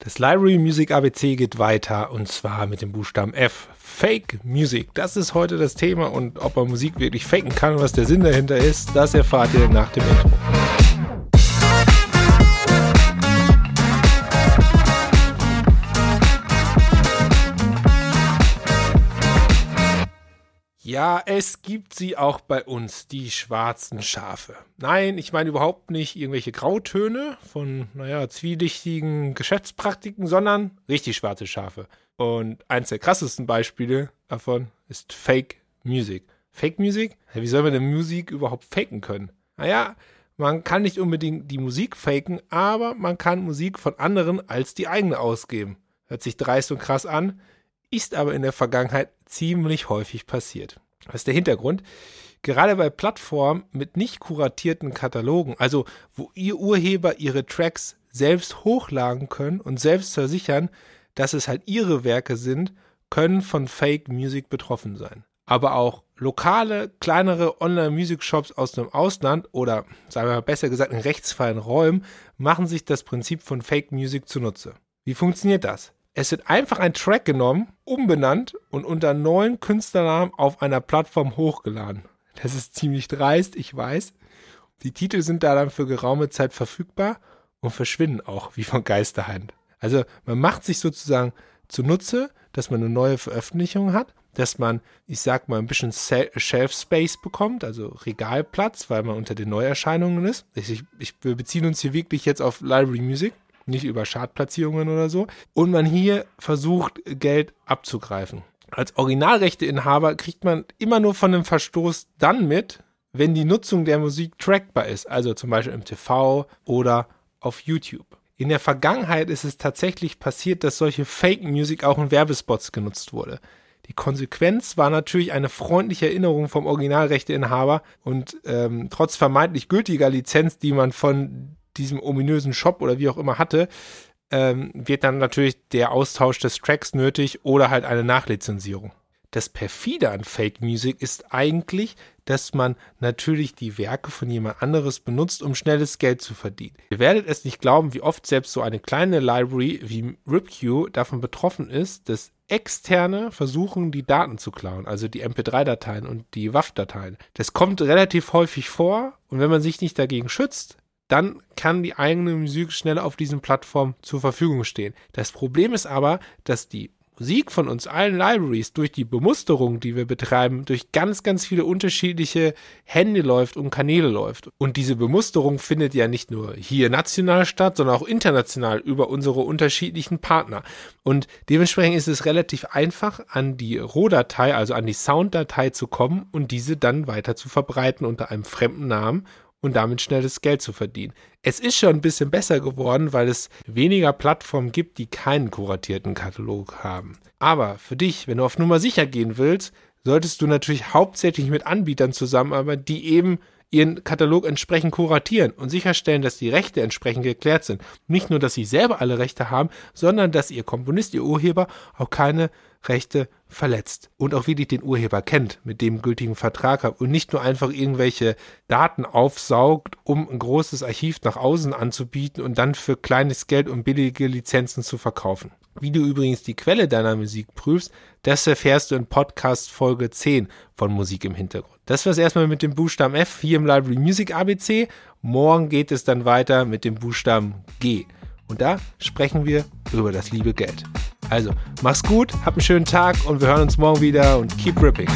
Das Library Music ABC geht weiter und zwar mit dem Buchstaben F. Fake Music. Das ist heute das Thema und ob man Musik wirklich faken kann und was der Sinn dahinter ist, das erfahrt ihr nach dem Intro. Ja, es gibt sie auch bei uns, die schwarzen Schafe. Nein, ich meine überhaupt nicht irgendwelche Grautöne von, naja, zwielichtigen Geschäftspraktiken, sondern richtig schwarze Schafe. Und eins der krassesten Beispiele davon ist Fake Music. Fake Music? Wie soll man denn Musik überhaupt faken können? Naja, man kann nicht unbedingt die Musik faken, aber man kann Musik von anderen als die eigene ausgeben. Hört sich dreist und krass an, ist aber in der Vergangenheit ziemlich häufig passiert. Was ist der Hintergrund? Gerade bei Plattformen mit nicht kuratierten Katalogen, also wo ihr Urheber ihre Tracks selbst hochladen können und selbst versichern, dass es halt ihre Werke sind, können von Fake Music betroffen sein. Aber auch lokale, kleinere Online-Music-Shops aus dem Ausland oder, sagen wir mal besser gesagt, in rechtsfreien Räumen machen sich das Prinzip von Fake Music zunutze. Wie funktioniert das? Es wird einfach ein Track genommen, umbenannt und unter neuen Künstlernamen auf einer Plattform hochgeladen. Das ist ziemlich dreist, ich weiß. Die Titel sind da dann für geraume Zeit verfügbar und verschwinden auch wie von Geisterhand. Also man macht sich sozusagen zunutze, dass man eine neue Veröffentlichung hat, dass man, ich sag mal, ein bisschen Shelf Space bekommt, also Regalplatz, weil man unter den Neuerscheinungen ist. Ich, ich, wir beziehen uns hier wirklich jetzt auf Library Music nicht über Chartplatzierungen oder so. Und man hier versucht, Geld abzugreifen. Als Originalrechteinhaber kriegt man immer nur von dem Verstoß dann mit, wenn die Nutzung der Musik trackbar ist, also zum Beispiel im TV oder auf YouTube. In der Vergangenheit ist es tatsächlich passiert, dass solche Fake Music auch in Werbespots genutzt wurde. Die Konsequenz war natürlich eine freundliche Erinnerung vom Originalrechteinhaber und ähm, trotz vermeintlich gültiger Lizenz, die man von diesem ominösen Shop oder wie auch immer hatte, ähm, wird dann natürlich der Austausch des Tracks nötig oder halt eine Nachlizenzierung. Das perfide an Fake Music ist eigentlich, dass man natürlich die Werke von jemand anderes benutzt, um schnelles Geld zu verdienen. Ihr werdet es nicht glauben, wie oft selbst so eine kleine Library wie RipQ davon betroffen ist, dass Externe versuchen, die Daten zu klauen, also die MP3-Dateien und die WAV-Dateien. Das kommt relativ häufig vor und wenn man sich nicht dagegen schützt, dann kann die eigene Musik schnell auf diesen Plattformen zur Verfügung stehen. Das Problem ist aber, dass die Musik von uns allen Libraries durch die Bemusterung, die wir betreiben, durch ganz, ganz viele unterschiedliche Hände läuft und Kanäle läuft. Und diese Bemusterung findet ja nicht nur hier national statt, sondern auch international über unsere unterschiedlichen Partner. Und dementsprechend ist es relativ einfach, an die Rohdatei, also an die Sounddatei zu kommen und diese dann weiter zu verbreiten unter einem fremden Namen und damit schnelles Geld zu verdienen. Es ist schon ein bisschen besser geworden, weil es weniger Plattformen gibt, die keinen kuratierten Katalog haben. Aber für dich, wenn du auf Nummer sicher gehen willst, solltest du natürlich hauptsächlich mit Anbietern zusammenarbeiten, die eben ihren Katalog entsprechend kuratieren und sicherstellen, dass die Rechte entsprechend geklärt sind. Nicht nur, dass sie selber alle Rechte haben, sondern dass ihr Komponist, ihr Urheber auch keine Rechte verletzt und auch wirklich den Urheber kennt, mit dem gültigen Vertrag hat und nicht nur einfach irgendwelche Daten aufsaugt, um ein großes Archiv nach außen anzubieten und dann für kleines Geld und billige Lizenzen zu verkaufen. Wie du übrigens die Quelle deiner Musik prüfst, das erfährst du in Podcast Folge 10 von Musik im Hintergrund. Das war's erstmal mit dem Buchstaben F hier im Library Music ABC. Morgen geht es dann weiter mit dem Buchstaben G. Und da sprechen wir über das liebe Geld. Also, mach's gut, hab einen schönen Tag und wir hören uns morgen wieder und keep ripping.